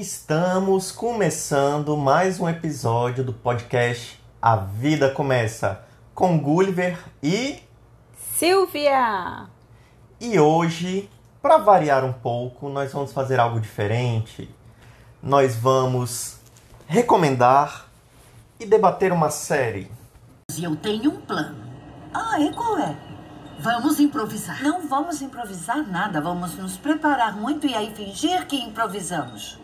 Estamos começando mais um episódio do podcast A Vida Começa com Gulliver e Silvia! E hoje, para variar um pouco, nós vamos fazer algo diferente. Nós vamos recomendar e debater uma série. Eu tenho um plano. Ah, e qual é? Vamos improvisar. Não vamos improvisar nada. Vamos nos preparar muito e aí fingir que improvisamos.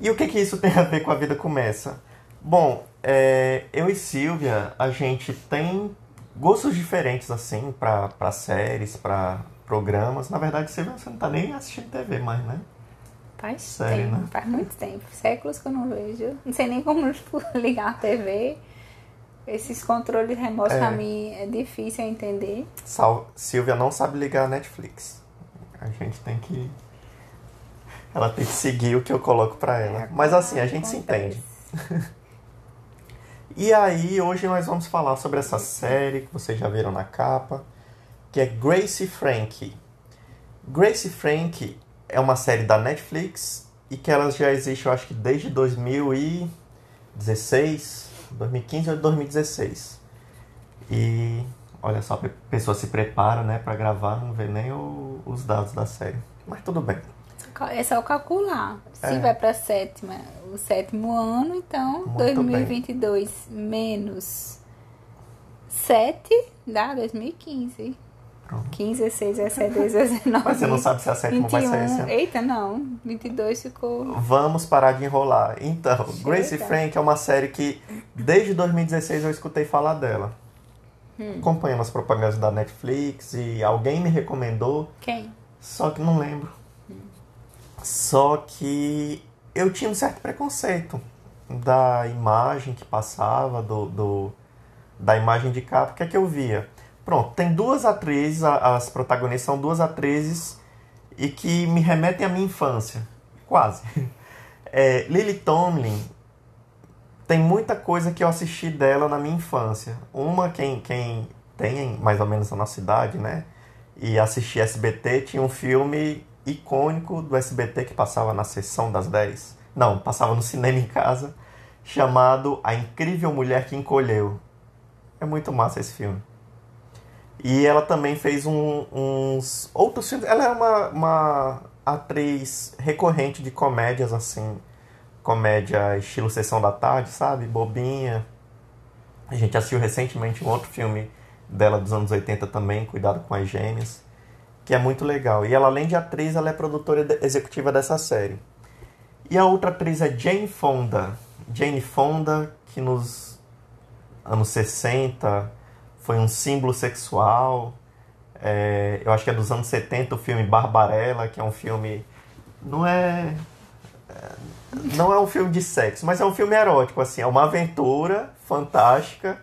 E o que, que isso tem a ver com a vida começa? Bom, é, eu e Silvia, a gente tem gostos diferentes assim para séries, para programas. Na verdade, Silvia, você não tá nem assistindo TV mais, né? Faz Sério, tempo, né? faz muito tempo. Séculos que eu não vejo. Não sei nem como ligar a TV. Esses controles remotos é. pra mim é difícil entender. Sal Silvia não sabe ligar a Netflix. A gente tem que. Ela tem que seguir o que eu coloco para ela. É, Mas assim, a gente se entende. e aí, hoje nós vamos falar sobre essa série que vocês já viram na capa, que é Gracie Frank. Gracie Frank é uma série da Netflix e que ela já existe, eu acho que desde 2016, 2015 ou 2016. E olha só, a pessoa se prepara, né, para gravar, não vê nem o, os dados da série. Mas tudo bem. É só calcular. Se é. vai para sétima, o sétimo ano, então Muito 2022 bem. menos 7 dá 2015. Pronto. 15, 16, 17, 19. Mas você não sabe se a sétima 21. vai sair esse ano. Eita, não. 22 ficou. Vamos parar de enrolar. Então, Chega. Grace Frank é uma série que desde 2016 eu escutei falar dela. Hum. Acompanhando as propagandas da Netflix e alguém me recomendou. Quem? Só que não lembro. Só que eu tinha um certo preconceito da imagem que passava, do, do da imagem de capa. O que é que eu via? Pronto, tem duas atrizes, as protagonistas são duas atrizes e que me remetem à minha infância. Quase. É, Lily Tomlin tem muita coisa que eu assisti dela na minha infância. Uma, quem, quem tem mais ou menos a nossa idade, né? E assisti SBT, tinha um filme icônico do SBT que passava na sessão das 10. Não, passava no cinema em casa, chamado A Incrível Mulher que Encolheu. É muito massa esse filme. E ela também fez um, uns outros filmes. Ela é uma, uma atriz recorrente de comédias, assim. Comédia estilo Sessão da Tarde, sabe? Bobinha. A gente assistiu recentemente um outro filme dela dos anos 80 também, Cuidado com as Gêmeas, que é muito legal. E ela, além de atriz, ela é produtora executiva dessa série. E a outra atriz é Jane Fonda. Jane Fonda, que nos anos 60 foi um símbolo sexual. É, eu acho que é dos anos 70 o filme Barbarella, que é um filme. Não é. é não é um filme de sexo, mas é um filme erótico, assim, é uma aventura fantástica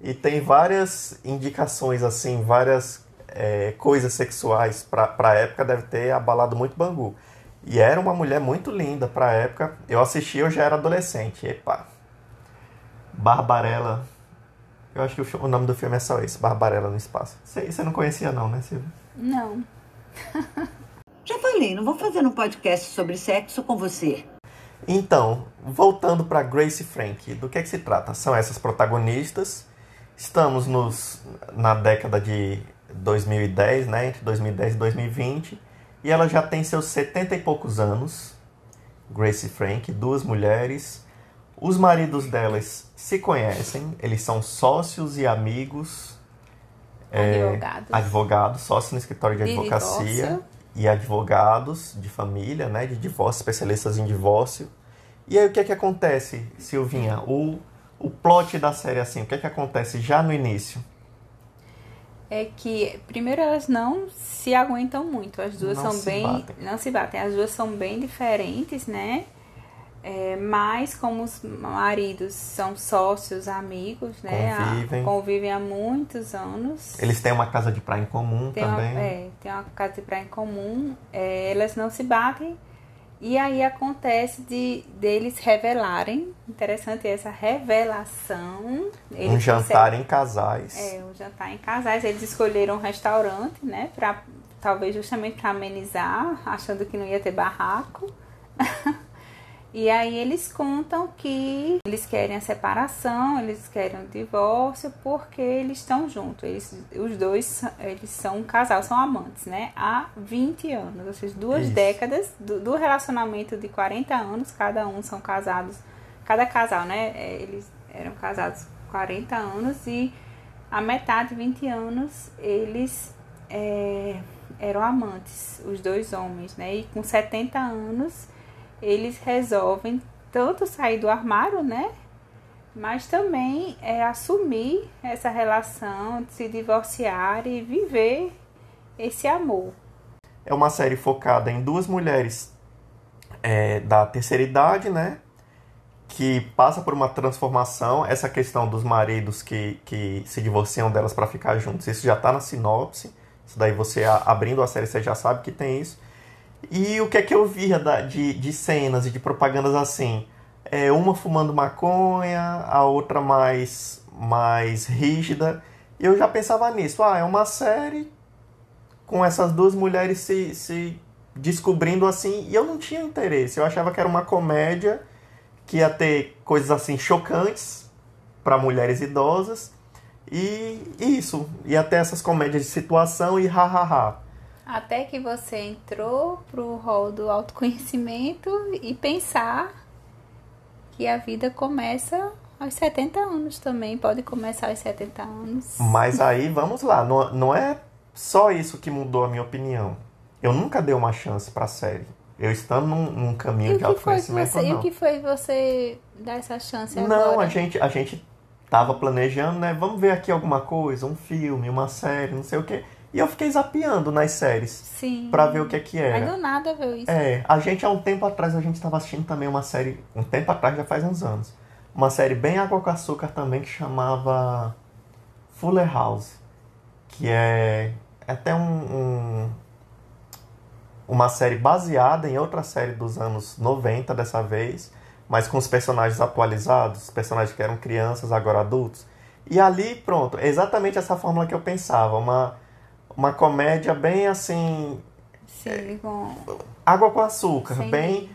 e tem várias indicações, assim, várias é, coisas sexuais para a época, deve ter abalado muito Bangu. E era uma mulher muito linda para a época. Eu assisti, eu já era adolescente. Epa! Barbarella eu acho que o, o, nome do filme é só esse, Barbarella no Espaço. Você não conhecia não, né, Silvia? Não. Já falei, não vou fazer um podcast sobre sexo com você. Então, voltando para Grace Frank, do que é que se trata? São essas protagonistas. Estamos nos, na década de 2010, né, entre 2010 e 2020, e ela já tem seus 70 e poucos anos. Grace Frank, duas mulheres, os maridos delas se conhecem, eles são sócios e amigos. Advogados. É, advogados, sócios no escritório de, de advocacia. Divórcio. E advogados de família, né? De divórcio, especialistas em divórcio. E aí o que é que acontece, Silvinha? O, o plot da série, assim, o que é que acontece já no início? É que, primeiro, elas não se aguentam muito. As duas não são bem. Batem. Não se batem. As duas são bem diferentes, né? É, mas como os maridos são sócios, amigos, né? Convivem. convivem há muitos anos. Eles têm uma casa de praia em comum tem também. Uma, é, tem uma casa de praia em comum. É, elas não se batem. E aí acontece de deles revelarem, interessante essa revelação. um jantar em casais. É, um jantar em casais. Eles escolheram um restaurante, né, para talvez justamente para amenizar, achando que não ia ter barraco. e aí eles contam que eles querem a separação, eles querem o divórcio porque eles estão juntos. Eles, os dois eles são um casal, são amantes, né? Há 20 anos, ou seja, duas Isso. décadas do, do, relacionamento de 40 anos, cada um são casados, cada casal, né? É, eles eram casados 40 anos e a metade, 20 anos, eles é, eram amantes, os dois homens, né? E com 70 anos, eles resolvem tanto sair do armário, né? Mas também é assumir essa relação, se divorciar e viver esse amor. É uma série focada em duas mulheres é, da terceira idade, né? Que passa por uma transformação. Essa questão dos maridos que, que se divorciam delas para ficar juntos, isso já está na sinopse. Isso daí você abrindo a série você já sabe que tem isso. E o que é que eu via de, de cenas e de propagandas assim? É uma fumando maconha, a outra mais, mais rígida. Eu já pensava nisso. Ah, é uma série com essas duas mulheres se, se descobrindo assim. E eu não tinha interesse. Eu achava que era uma comédia que ia ter coisas assim chocantes para mulheres idosas e isso, e até essas comédias de situação e ha-ha-ha. Até que você entrou pro rol do autoconhecimento e pensar que a vida começa aos 70 anos também, pode começar aos 70 anos. Mas aí, vamos lá, não, não é só isso que mudou a minha opinião. Eu nunca dei uma chance pra série. Eu estando num, num caminho de autoconhecimento, você, não. E o que foi você dar essa chance não, agora? Não, a gente, a gente tava planejando, né? Vamos ver aqui alguma coisa, um filme, uma série, não sei o quê. E eu fiquei zapeando nas séries. Sim. Pra ver o que é que era. Aí do nada viu isso. É, a gente há um tempo atrás, a gente estava assistindo também uma série. Um tempo atrás, já faz uns anos. Uma série bem água com açúcar também que chamava Fuller House. Que é, é até um, um, uma série baseada em outra série dos anos 90 dessa vez mas com os personagens atualizados, personagens que eram crianças, agora adultos. E ali, pronto, é exatamente essa fórmula que eu pensava, uma, uma comédia bem assim. Sim, com... Água com açúcar, Sim. bem.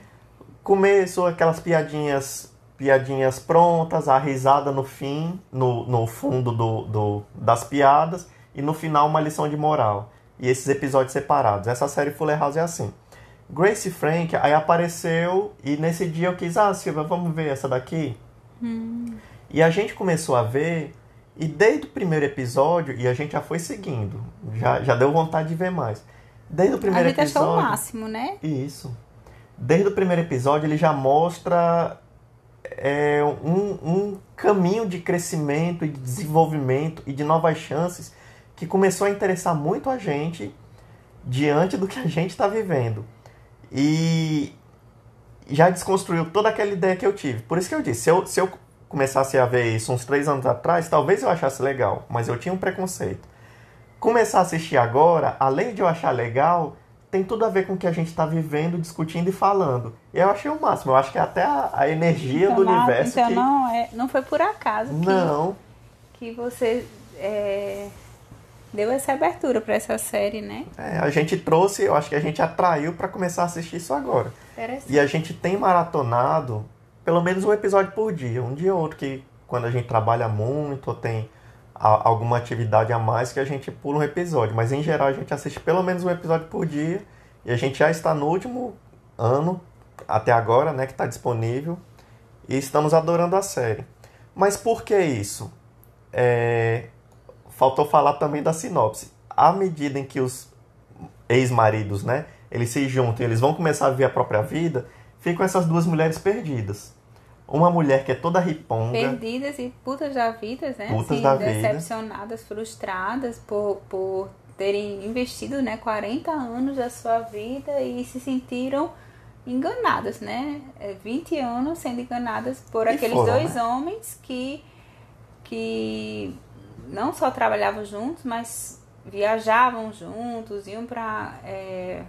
Começo, aquelas piadinhas piadinhas prontas, a risada no fim, no, no fundo do, do, das piadas, e no final uma lição de moral. E esses episódios separados. Essa série Fuller House é assim. Grace Frank aí apareceu e nesse dia eu quis, ah, Silvia, vamos ver essa daqui? Hum. E a gente começou a ver, e desde o primeiro episódio, e a gente já foi seguindo, já, já deu vontade de ver mais. Desde o primeiro a gente episódio. Achou o máximo, né? Isso. Desde o primeiro episódio, ele já mostra é, um, um caminho de crescimento e de desenvolvimento e de novas chances que começou a interessar muito a gente diante do que a gente está vivendo. E já desconstruiu toda aquela ideia que eu tive. Por isso que eu disse, se eu, se eu começasse a ver isso uns três anos atrás, talvez eu achasse legal, mas eu tinha um preconceito. Começar a assistir agora, além de eu achar legal, tem tudo a ver com o que a gente está vivendo, discutindo e falando. E eu achei o máximo. Eu acho que é até a, a energia então, do universo. Então que... não, é, não foi por acaso não. que, que você é, deu essa abertura para essa série, né? É, a gente trouxe, eu acho que a gente atraiu para começar a assistir isso agora. E a gente tem maratonado pelo menos um episódio por dia, um dia ou outro que quando a gente trabalha muito ou tem a, alguma atividade a mais que a gente pula um episódio, mas em geral a gente assiste pelo menos um episódio por dia e a gente já está no último ano até agora, né, que está disponível e estamos adorando a série. Mas por que isso? É, faltou falar também da sinopse. À medida em que os ex-maridos, né, eles se juntam, eles vão começar a viver a própria vida, ficam essas duas mulheres perdidas. Uma mulher que é toda riponga. Perdidas e putas da vida, né? Putas assim, da decepcionadas, vida. frustradas por, por terem investido né, 40 anos da sua vida e se sentiram enganadas, né? 20 é, anos sendo enganadas por e aqueles foram, dois né? homens que, que não só trabalhavam juntos, mas viajavam juntos, iam para é,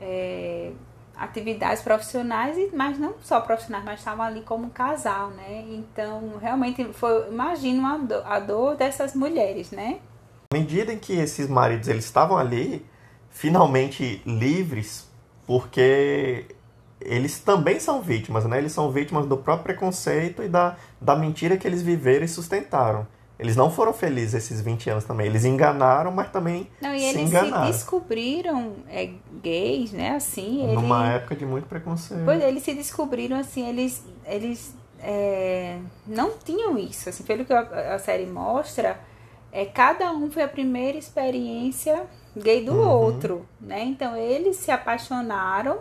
é, atividades profissionais, mas não só profissionais, mas estavam ali como casal, né? Então, realmente, foi, imagino a dor, a dor dessas mulheres, né? À medida em que esses maridos eles estavam ali, finalmente livres, porque eles também são vítimas, né? Eles são vítimas do próprio preconceito e da, da mentira que eles viveram e sustentaram. Eles não foram felizes esses 20 anos também. Eles enganaram, mas também não, e se eles enganaram. se descobriram é, gays, né? Assim, ele... Numa época de muito preconceito. Pois eles se descobriram assim, eles, eles é, não tinham isso. Assim, pelo que a, a, série mostra, é, cada um foi a primeira experiência gay do uhum. outro, né? Então eles se apaixonaram,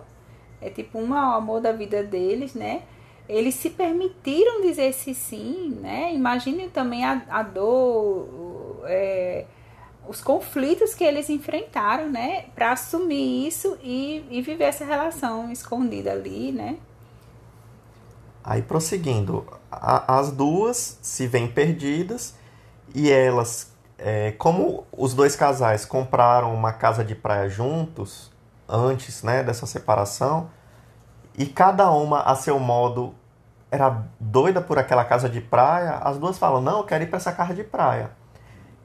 é tipo um amor da vida deles, né? Eles se permitiram dizer esse sim, né? Imagine também a, a dor, é, os conflitos que eles enfrentaram, né? Para assumir isso e, e viver essa relação escondida ali, né? Aí prosseguindo, a, as duas se veem perdidas e elas, é, como os dois casais compraram uma casa de praia juntos antes, né, dessa separação, e cada uma a seu modo era doida por aquela casa de praia, as duas falam: "Não, eu quero ir para essa casa de praia".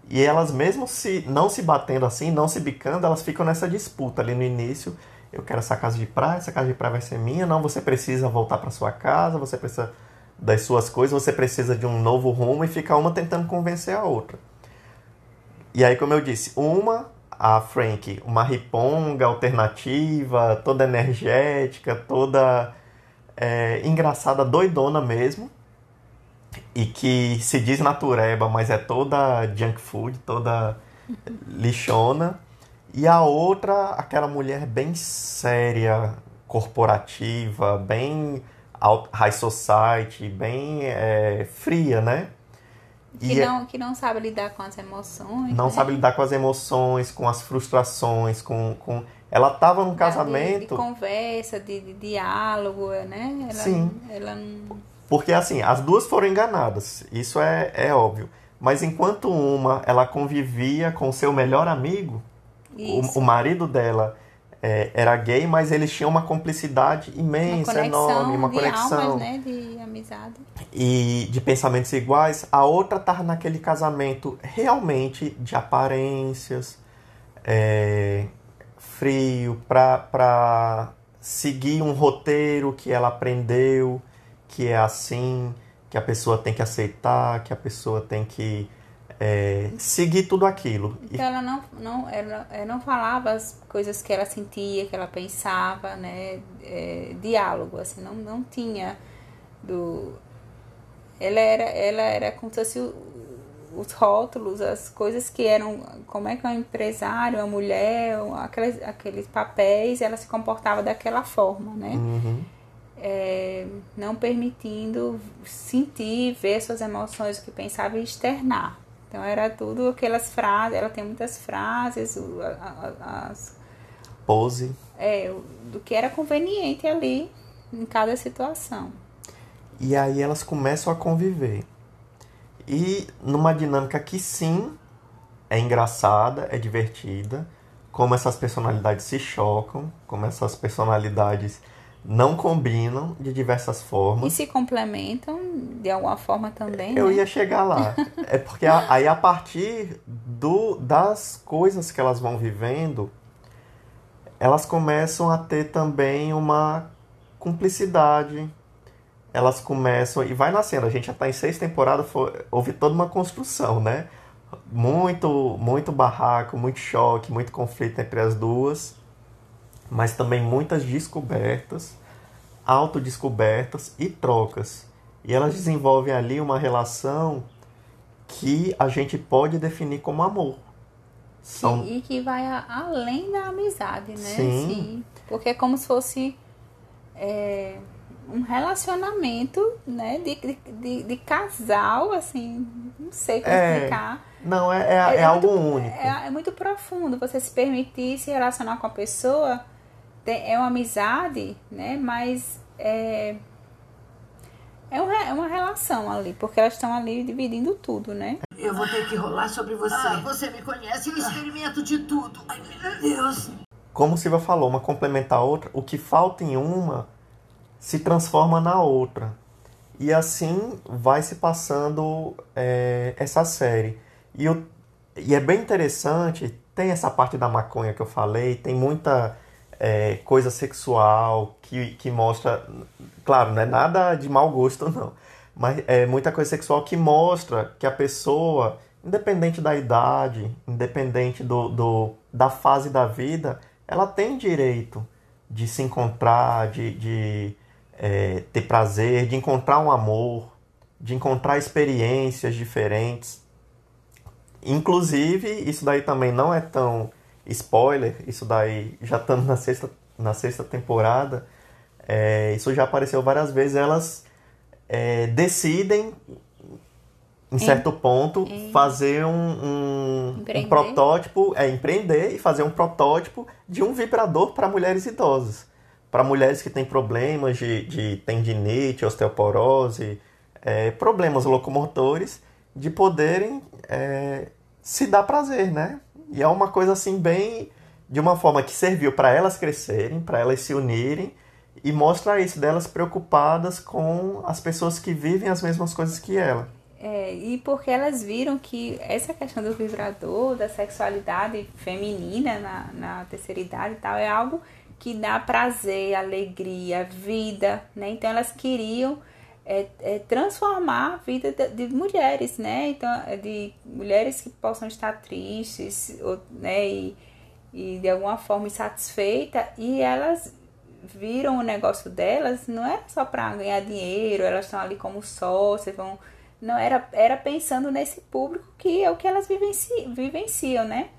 E elas mesmo se não se batendo assim, não se bicando, elas ficam nessa disputa ali no início. Eu quero essa casa de praia, essa casa de praia vai ser minha. Não, você precisa voltar para sua casa, você precisa das suas coisas, você precisa de um novo rumo e fica uma tentando convencer a outra. E aí, como eu disse, uma a Frank, uma riponga alternativa, toda energética, toda é, engraçada, doidona mesmo. E que se diz natureba, mas é toda junk food, toda lixona. E a outra, aquela mulher bem séria, corporativa, bem high society, bem é, fria, né? Que é não, que não sabe lidar com as emoções. Não né? sabe lidar com as emoções, com as frustrações, com. com... Ela estava num casamento. De, de conversa, de, de, diálogo, né? Ela, Sim. Ela não... Porque assim, as duas foram enganadas, isso é, é óbvio. Mas enquanto uma ela convivia com seu melhor amigo, o, o, marido dela é, era gay, mas eles tinham uma cumplicidade imensa, uma enorme, uma de conexão. Almas, né? De amizade. E de pensamentos iguais. A outra estava naquele casamento realmente de aparências, é, frio, para seguir um roteiro que ela aprendeu, que é assim, que a pessoa tem que aceitar, que a pessoa tem que é, seguir tudo aquilo. Então ela não, não, ela, ela, não falava as coisas que ela sentia, que ela pensava, né? É, diálogo, assim, não, não tinha do... Ela era, ela era como se fosse os rótulos, as coisas que eram, como é que é um empresário, uma mulher, aqueles, aqueles papéis, ela se comportava daquela forma, né? Uhum. É, não permitindo sentir, ver suas emoções, o que pensava e externar. Então era tudo aquelas frases, ela tem muitas frases, as pose. É, do que era conveniente ali em cada situação. E aí elas começam a conviver. E numa dinâmica que sim é engraçada, é divertida, como essas personalidades se chocam, como essas personalidades não combinam de diversas formas. E se complementam de alguma forma também. Eu né? ia chegar lá. é porque aí a partir do, das coisas que elas vão vivendo, elas começam a ter também uma cumplicidade. Elas começam. E vai nascendo. A gente já está em seis temporadas, foi, houve toda uma construção, né? Muito, muito barraco, muito choque, muito conflito entre as duas mas também muitas descobertas, autodescobertas e trocas. E elas desenvolvem ali uma relação que a gente pode definir como amor. São... E que vai além da amizade, né? Sim. Sim. Porque é como se fosse é, um relacionamento, né? De, de, de, casal, assim, não sei como é, explicar. Não, é, é, é, é algo muito, único. É, é muito profundo você se permitir se relacionar com a pessoa é uma amizade, né? Mas é, é, é uma relação ali, porque elas estão ali dividindo tudo, né? Eu vou ter que rolar sobre você. Ah, você me conhece, eu experimento de tudo. Ai, meu Deus. Como Silvia falou, uma complementa a outra, o que falta em uma se transforma na outra. E assim vai se passando é, essa série. E o e é bem interessante, tem essa parte da maconha que eu falei, tem muita é, coisa sexual que, que mostra. Claro, não é nada de mau gosto, não. Mas é muita coisa sexual que mostra que a pessoa, independente da idade, independente do, do, da fase da vida, ela tem direito de se encontrar, de, de é, ter prazer, de encontrar um amor, de encontrar experiências diferentes. Inclusive, isso daí também não é tão spoiler, isso daí já estamos na sexta, na sexta temporada, é, isso já apareceu várias vezes, elas é, decidem, em certo ponto, fazer um, um, um, protótipo, é empreender e fazer um protótipo de um vibrador para mulheres idosas. Para mulheres que têm problemas de, de tendinite, osteoporose, é, problemas locomotores, de poderem é, se dar prazer, né? E é uma coisa assim bem de uma forma que serviu para elas crescerem, para elas se unirem e mostra isso delas preocupadas com as pessoas que vivem as mesmas coisas que ela. É, e porque elas viram que essa questão do vibrador, da sexualidade feminina na, na terceira idade e tal, é algo que dá prazer, alegria, vida, né? Então elas queriam é, é transformar a vida de, de, mulheres, né? Então, é de mulheres que possam estar tristes, ou, né? E, e de alguma forma insatisfeitas, e elas viram o negócio delas, não era só para ganhar dinheiro, elas estão ali como sócias, vão. Não, era, era pensando nesse público que é o que elas vivenciam, vivenciam né?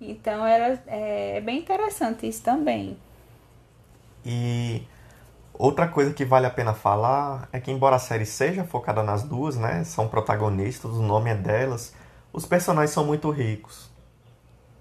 Então era, é, bem interessante isso também. E Outra coisa que vale a pena falar é que, embora a série seja focada nas duas, né, são protagonistas, o nome é delas, os personagens são muito ricos.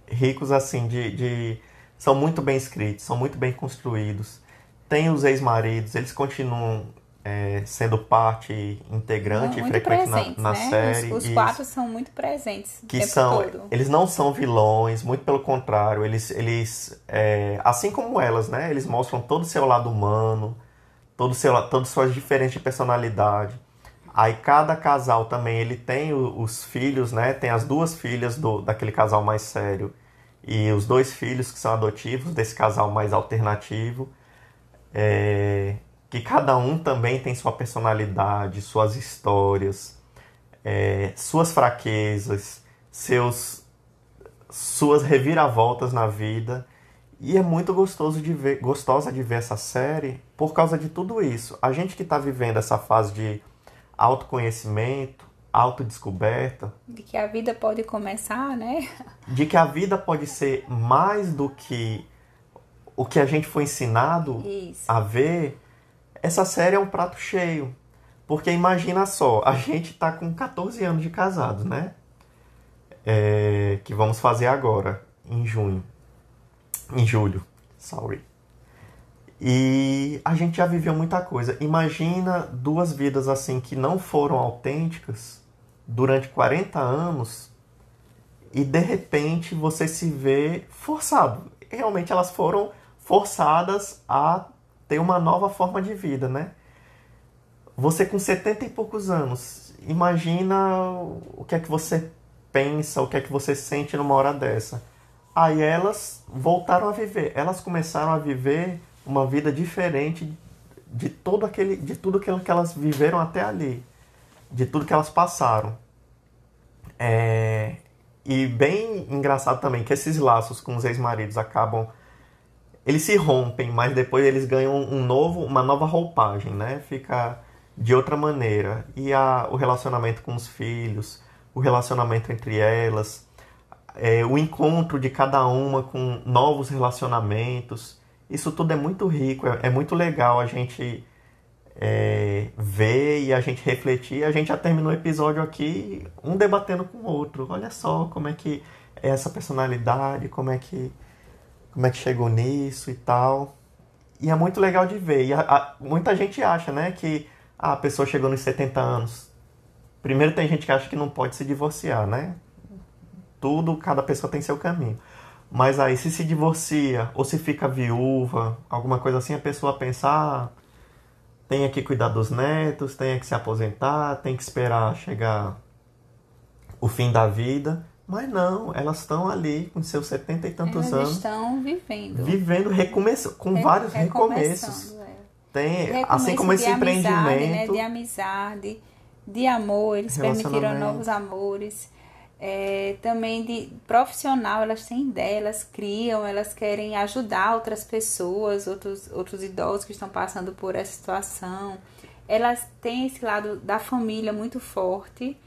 Ricos, assim, de, de. são muito bem escritos, são muito bem construídos. Tem os ex-maridos, eles continuam é, sendo parte integrante e frequente na, na né? série. Os, os quatro são muito presentes. Que são, todo. eles não são vilões, muito pelo contrário, eles, eles é, assim como elas, né? Eles mostram todo o seu lado humano, todo seu, todas suas diferentes de personalidade. Aí cada casal também ele tem os filhos, né? Tem as duas filhas do, daquele casal mais sério e os dois filhos que são adotivos desse casal mais alternativo. É, que cada um também tem sua personalidade, suas histórias, é, suas fraquezas, seus, suas reviravoltas na vida. E é muito gostoso de ver, gostosa de ver essa série por causa de tudo isso. A gente que está vivendo essa fase de autoconhecimento, autodescoberta. De que a vida pode começar, né? De que a vida pode ser mais do que o que a gente foi ensinado isso. a ver. Essa série é um prato cheio. Porque imagina só, a gente tá com 14 anos de casado, né? É, que vamos fazer agora, em junho. Em julho, sorry. E a gente já viveu muita coisa. Imagina duas vidas assim que não foram autênticas durante 40 anos e de repente você se vê forçado. Realmente elas foram forçadas a ter uma nova forma de vida, né? Você com 70 e poucos anos, imagina o que é que você pensa, o que é que você sente numa hora dessa. Aí elas voltaram a viver, elas começaram a viver uma vida diferente de todo aquele, de tudo aquilo que elas viveram até ali, de tudo que elas passaram. É, e bem engraçado também que esses laços com os ex-maridos acabam eles se rompem, mas depois eles ganham um novo, uma nova roupagem, né? Fica de outra maneira. E a, o relacionamento com os filhos, o relacionamento entre elas, é, o encontro de cada uma com novos relacionamentos. Isso tudo é muito rico, é, é muito legal a gente é, ver e a gente refletir. A gente já terminou o episódio aqui, um debatendo com o outro. Olha só como é que é essa personalidade, como é que como é que chegou nisso e tal. E é muito legal de ver. E a, a, muita gente acha, né, que a pessoa chegou nos 70 anos. Primeiro tem gente que acha que não pode se divorciar, né? Tudo, cada pessoa tem seu caminho. Mas aí se se divorcia ou se fica viúva, alguma coisa assim, a pessoa pensa, ah, tem que cuidar dos netos, tem que se aposentar, tem que esperar chegar o fim da vida. Mas não, elas estão ali com seus setenta e tantos elas anos. estão vivendo. Vivendo, recomeço, com Re, vários recomeços. É. Tem, Recomeço assim como esse amizade, empreendimento. Né? De amizade, de amor, eles permitiram novos amores. É, também de profissional, elas têm ideia, elas criam, elas querem ajudar outras pessoas, outros, outros idosos que estão passando por essa situação. Elas têm esse lado da família muito forte,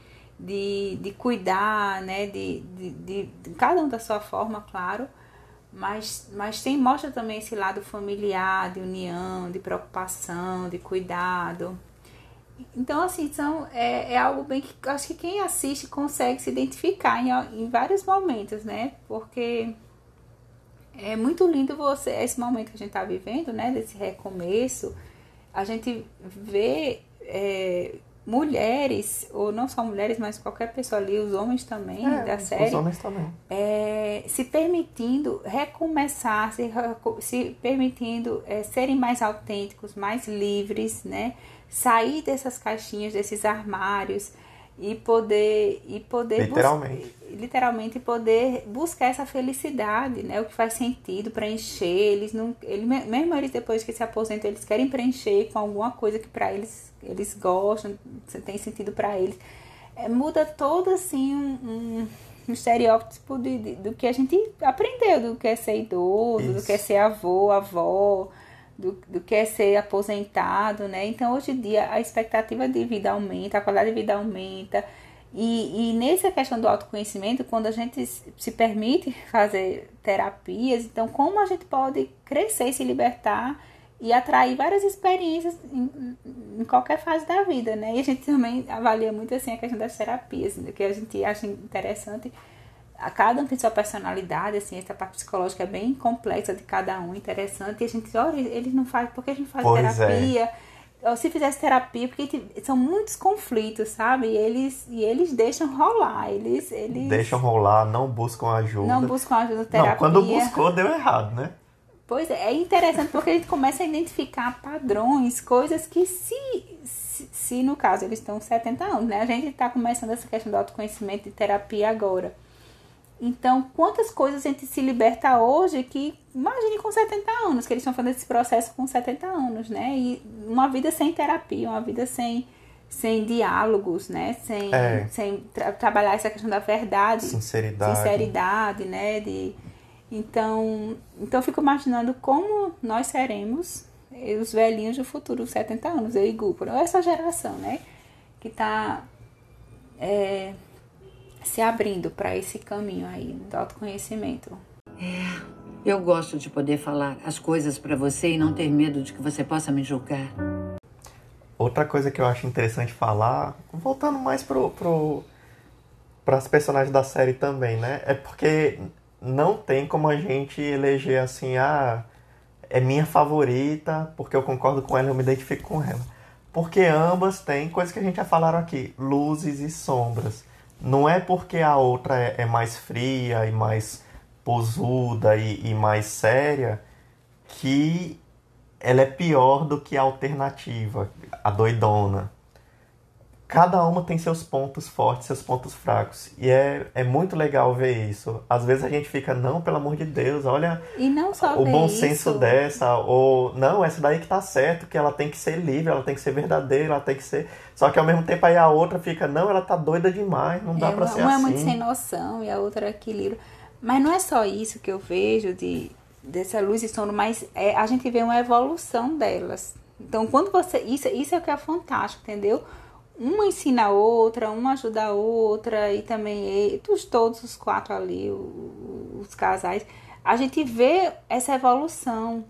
de, de cuidar, né, de, de, de, de cada um da sua forma, claro, mas, mas tem, mostra também esse lado familiar, de união, de preocupação, de cuidado. Então, assim, são, é, é algo bem que acho que quem assiste consegue se identificar em, em vários momentos, né? Porque é muito lindo você, esse momento que a gente está vivendo, né? Desse recomeço, a gente vê é, mulheres, ou não só mulheres, mas qualquer pessoa ali, os homens também é, da série. Os homens também. É, se permitindo recomeçar, se, se permitindo é, serem mais autênticos, mais livres, né? Sair dessas caixinhas, desses armários e poder e poder literalmente. literalmente poder buscar essa felicidade né? O que faz sentido preencher eles não ele, mesmo eles depois que se aposentam eles querem preencher com alguma coisa que para eles eles gostam tem sentido para eles. É, muda todo assim um, um, estereótipo de, de, do que a gente aprendeu do que é ser idoso Isso. do que é ser avô avó do, do que é ser aposentado, né? Então, hoje em dia, a expectativa de vida aumenta, a qualidade de vida aumenta. E, e nessa questão do autoconhecimento, quando a gente se permite fazer terapias, então, como a gente pode crescer e se libertar e atrair várias experiências em, em, qualquer fase da vida, né? E a gente também avalia muito assim a questão das terapias, né? que a gente acha interessante a cada um tem sua personalidade, assim, essa parte psicológica é bem complexa de cada um, interessante. E a gente, olha, eles não fazem, por que a gente faz pois é. terapia? É. Ou se fizesse terapia, porque são muitos conflitos, sabe? E eles, e eles deixam rolar, eles, eles... Deixam rolar, não buscam ajuda. Não buscam ajuda, terapia. Não, quando buscou, deu errado, né? Pois é, é interessante porque a gente começa a identificar padrões, coisas que se, se, se no caso eles estão 70 anos, né? A gente está começando essa questão do autoconhecimento e terapia agora. Então, quantas coisas a gente se liberta hoje que, imagine com 70 anos, que eles estão fazendo esse processo com 70 anos, né? E uma vida sem terapia, uma vida sem, sem diálogos, né? Sem, é. sem tra trabalhar essa questão da verdade. Sinceridade. Sinceridade, né? De, então, então eu fico imaginando como nós seremos os velhinhos do futuro, 70 anos, eu e Gu, essa geração, né? Que tá... É, se abrindo para esse caminho aí do autoconhecimento. É, eu gosto de poder falar as coisas para você e não ter medo de que você possa me julgar. Outra coisa que eu acho interessante falar, voltando mais pro, pro para as personagens da série também, né? É porque não tem como a gente eleger assim, ah, é minha favorita, porque eu concordo com ela, eu me identifico com ela. Porque ambas têm coisas que a gente já falaram aqui, luzes e sombras. Não é porque a outra é, é mais fria e mais posuda e, e mais séria que ela é pior do que a alternativa, a doidona cada uma tem seus pontos fortes, seus pontos fracos. E é, é muito legal ver isso. Às vezes a gente fica, não, pelo amor de Deus, olha o bom isso. senso dessa, ou não, essa daí que tá certo, que ela tem que ser livre, ela tem que ser verdadeira, ela tem que ser. Só que ao mesmo tempo aí a outra fica, não, ela tá doida demais, não dá é, pra ser uma assim. Uma é muito sem noção e a outra é equilíbrio. Mas não é só isso que eu vejo de dessa luz e sono, mas é, a gente vê uma evolução delas. Então, quando você. Isso, isso é o que é fantástico, entendeu? Uma ensina a outra, uma ajuda a outra, e também todos, todos os quatro ali, os, casais, a gente vê essa evolução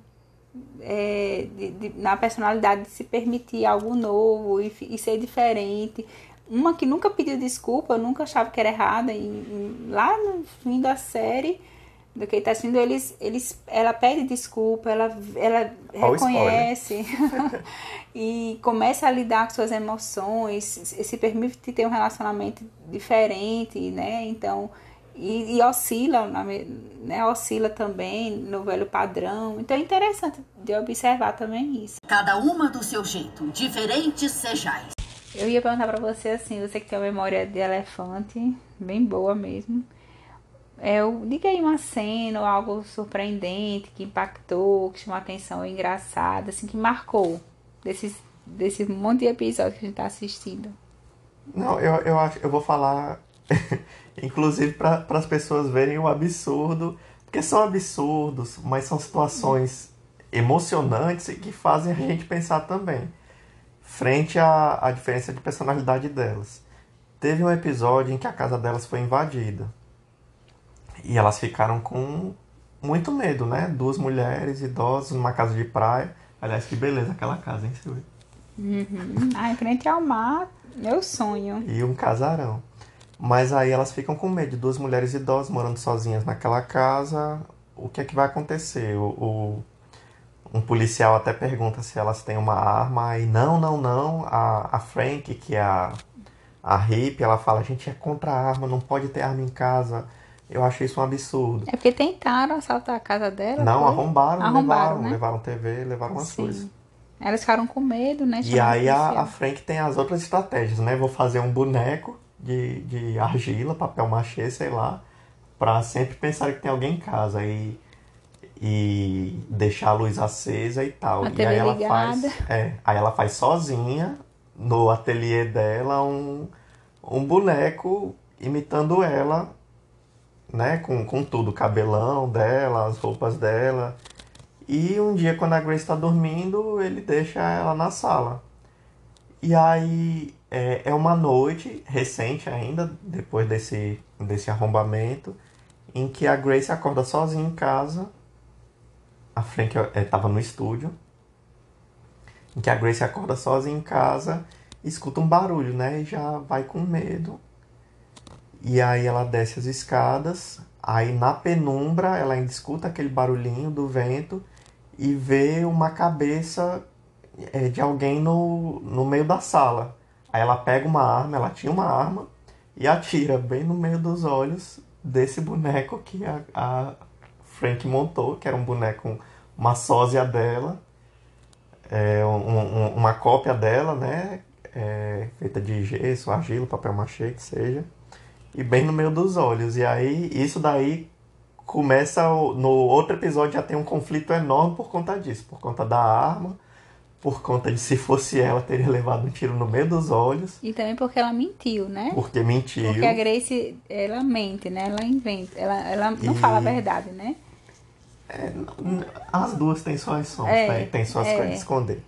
é, de, de, na personalidade de se permitir algo novo e, e, ser diferente. Uma que nunca pediu desculpa, nunca achava que era errada, e, e lá no fim da série do que está assistindo, eles, eles, ela pede desculpa, ela, ela reconhece e começa a lidar com suas emoções, se permite ter um relacionamento diferente, né? Então, e, e oscila, né? Oscila também no velho padrão. Então é interessante de observar também isso. Cada uma do seu jeito, diferentes sejais. Eu ia perguntar para você assim, você que tem uma memória de elefante, bem boa mesmo. É, eu liguei uma cena ou algo surpreendente que impactou, que chamou a atenção, engraçado, assim, que marcou desses, desse monte de episódios que a gente tá assistindo. Não, eu, eu acho, eu vou falar, inclusive para as pessoas verem o absurdo, porque são absurdos, mas são situações emocionantes e que fazem a gente pensar também, frente à, à diferença de personalidade delas. Teve um episódio em que a casa delas foi invadida. E elas ficaram com muito medo, né? Duas mulheres idosas numa casa de praia. Aliás, que beleza aquela casa, hein, Silvia? Uhum. Ah, em frente ao mar, meu sonho. E um casarão. Mas aí elas ficam com medo duas mulheres idosas morando sozinhas naquela casa. O que é que vai acontecer? O, o um policial até pergunta se elas têm uma arma e não, não, não. A, a Frank, que é a, a hippie, ela fala, a gente é contra a arma, não pode ter arma em casa. Eu achei isso um absurdo. É porque tentaram assaltar a casa dela. Não, arrombaram, arrombaram levaram, né? levaram TV, levaram umas Sim. coisas. Elas ficaram com medo, né? E aí a, a Frank tem as outras estratégias, né? Vou fazer um boneco de, de argila, papel machê, sei lá, pra sempre pensar que tem alguém em casa e, e deixar a luz acesa e tal. A e TV aí ela ligada. faz. É, aí ela faz sozinha, no ateliê dela, um, um boneco imitando ela, né? Com, com tudo, o cabelão dela, as roupas dela. E um dia, quando a Grace está dormindo, ele deixa ela na sala. E aí é, é uma noite recente ainda, depois desse, desse arrombamento, em que a Grace acorda sozinha em casa. A Frank estava no estúdio. Em que a Grace acorda sozinha em casa, escuta um barulho, né? E já vai com medo. E aí ela desce as escadas. Aí na penumbra ela ainda escuta aquele barulhinho do vento e vê uma cabeça é, de alguém no, no meio da sala. Aí ela pega uma arma, ela tinha uma arma, e atira bem no meio dos olhos desse boneco que a, a Frank montou, que era um boneco, uma sósia dela, é, um- um- uma cópia dela, né? É, feita de gesso, argila, papel machê, que seja. E bem no meio dos olhos. E aí, isso daí começa no outro episódio já tem um conflito enorme por conta disso, por conta da arma, por conta de se fosse ela teria levado um tiro no meio dos olhos, E também porque ela mentiu, né? porque mentiu. Porque a Grace, ela mente, né? Ela inventa. Ela, ela não E- fala a verdade, né? As duas têm suas sons, É, tem, tem suas é. coisas a esconder.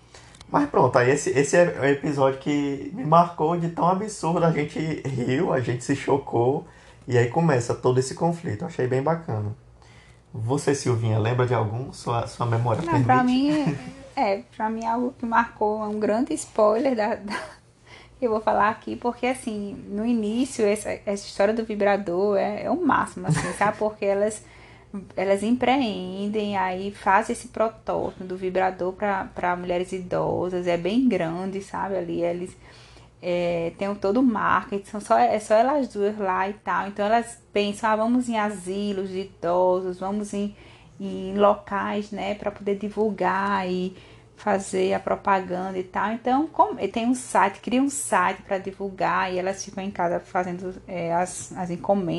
Mas pronto, aí esse, esse é o episódio que me marcou de tão absurdo, a gente riu, a gente se chocou, e aí começa todo esse conflito, achei bem bacana. Você, Silvinha, lembra de algum? Sua, sua memória Não, permite? pra mim, é, pra mim é algo que marcou, é um grande spoiler da, da- que eu vou falar aqui, porque assim, no início, essa, essa história do vibrador é, é o máximo, assim, sabe? Porque elas, elas empreendem, aí fazem esse protótipo do vibrador para mulheres idosas, é bem grande, sabe? Ali eles é, tem todo o marketing, são só, é só elas duas lá e tal. Então elas pensam, ah, vamos em asilos de idosos, vamos em, em locais, né, para poder divulgar e fazer a propaganda e tal. Então, como, e tem um site, cria um site para divulgar e elas ficam em casa fazendo é, as, as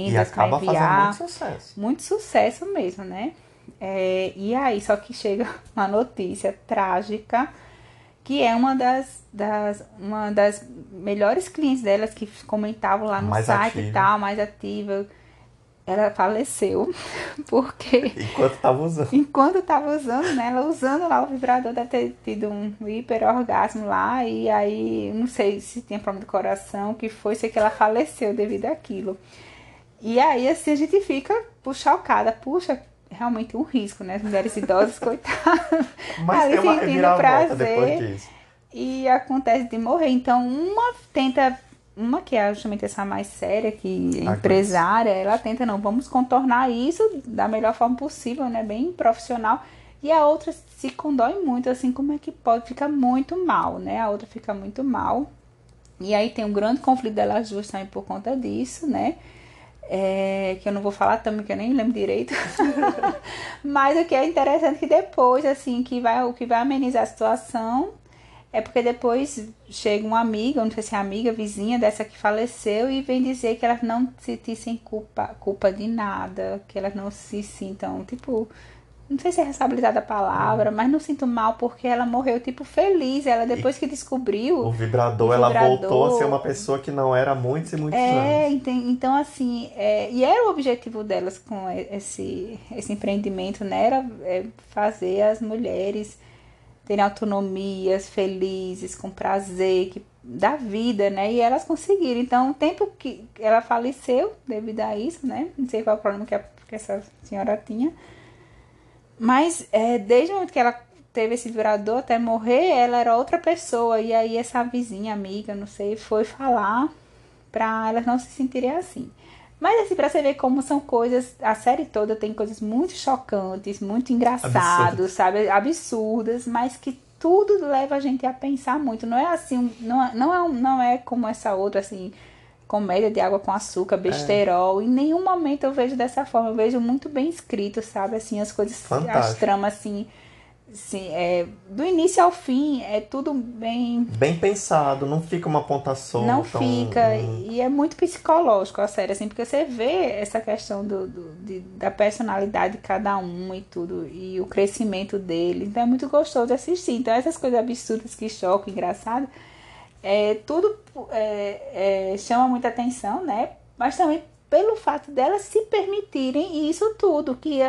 E encomendas para acaba fazendo enviar muito sucesso. muito sucesso mesmo, né? É, e aí, só que chega uma notícia trágica, que é uma das, das, uma das melhores clientes delas que comentavam lá no Mais site ativa. e tal, mais ativa. Ela faleceu, porque Enquanto tava usando. enquanto tava usando, né? Ela usando lá o vibrador, deve ter tido um hiper orgasmo lá, e aí não sei se tinha problema do coração, que foi, sei que ela faleceu devido àquilo. E aí, assim, a gente fica chocada, puxa, realmente um risco, né? As mulheres idosas, coitadas. Mas ali tem uma sentindo prazer. E acontece de morrer. Então, uma tenta, uma que é justamente essa mais séria, que é empresária, ela tenta, não, vamos contornar isso da melhor forma possível, né? Bem profissional. E a outra se condói muito, assim, como é que pode? Fica muito mal, né? A outra fica muito mal. E aí tem um grande conflito delas duas também por conta disso, né? É, que eu não vou falar também, que eu nem lembro direito. Mas o que é interessante é que depois, assim, que vai, o que vai amenizar a situação é porque depois chega uma amiga, não sei se é amiga, vizinha dessa que faleceu, e vem dizer que elas não se sentissem culpa, culpa de nada, que elas não se sintam, tipo, não sei se é responsabilidade a palavra, mas não sinto mal porque ela morreu, tipo, feliz. Ela, depois que descobriu. O vibrador, o ela voltou a ser uma pessoa que não era há muitos e muitos é, anos. Então, assim, é, e era o objetivo delas com esse, esse empreendimento, né? Era é, fazer as mulheres terem autonomias, felizes, com prazer, que, da vida, né? E elas conseguiram. Então, o tempo que ela faleceu devido a isso, né? Não sei qual é o problema que, a, que essa senhora tinha mas é, desde o momento que ela teve esse vibrador até morrer, ela era outra pessoa. E aí essa vizinha, amiga, não sei, foi falar pra elas não se sentirem assim. Mas assim, pra você ver como são coisas, a série toda tem coisas muito chocantes, muito engraçadas, sabe? Absurdas, mas que tudo leva a gente a pensar muito. Não é assim, não, é, não, é, não é como essa outra, assim, comédia de água com açúcar, besterol. É. Em nenhum momento eu vejo dessa forma. Eu vejo muito bem escrito, sabe? Assim, as coisas, Fantástico. as tramas, assim. Assim, é, do início ao fim é tudo bem. Bem pensado, não fica uma ponta solta. Não fica. E é muito psicológico a série, assim, porque você vê essa questão do, do de, da personalidade de cada um e tudo, e o crescimento dele. Então é muito gostoso de assistir. Então essas coisas absurdas que chocam, engraçado é, tudo é, é, chama muita atenção, né? Mas também pelo fato delas se permitirem isso tudo, que,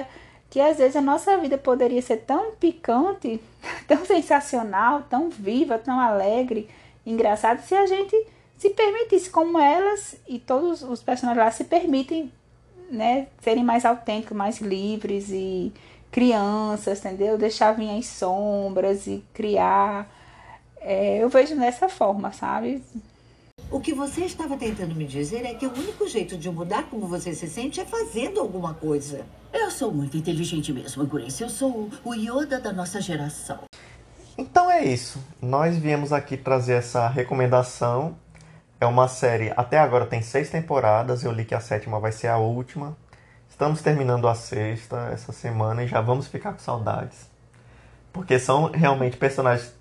que às vezes a nossa vida poderia ser tão picante, tão sensacional, tão viva, tão alegre, engraçada, se a gente se permitisse, como elas e todos os personagens lá se permitem, né, serem mais autênticos, mais livres e crianças, entendeu? Deixar vir as sombras e criar é, eu vejo dessa forma, sabe? O que você estava tentando me dizer é que o único jeito de mudar como você se sente é fazendo alguma coisa. Eu sou muito inteligente mesmo, Grace. Eu sou o Yoda da nossa geração. Então é isso. Nós viemos aqui trazer essa recomendação. É uma série, até agora tem seis temporadas. Eu li que a sétima vai ser a última. Estamos terminando a sexta essa semana e já vamos ficar com saudades. Porque são realmente personagens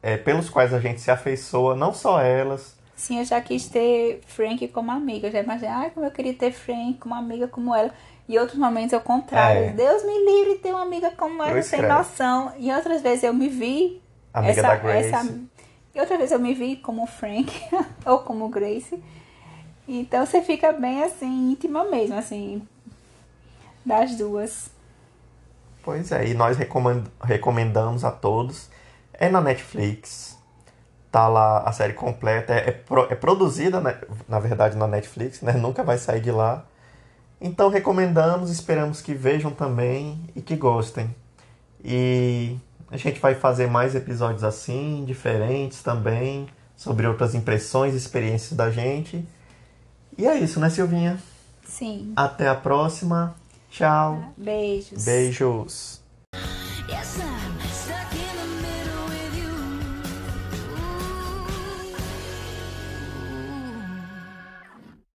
é, pelos quais a gente se afeiçoa, não só elas. Sim, eu já quis ter Frank como amiga. Eu já imaginei, ai, como eu queria ter Frank como amiga como ela. E outros momentos é o contrário. É. Deus me livre de ter uma amiga como ela, sem noção. E outras vezes eu me vi. Amiga essa, da Grace. Essa, e outras vezes eu me vi como Frank ou como Grace. Então você fica bem assim, íntima mesmo, assim, das duas. Pois é, e nós recomendamos a todos é na Netflix. Tá lá a série completa. É, é, pro, é produzida, né, na verdade, na Netflix, né? Nunca vai sair de lá. Então recomendamos, esperamos que vejam também e que gostem. E a gente vai fazer mais episódios assim, diferentes também, sobre outras impressões, experiências da gente. E é isso, né, Silvinha? Sim. Até a próxima. Tchau. Beijos. Beijos. Yes,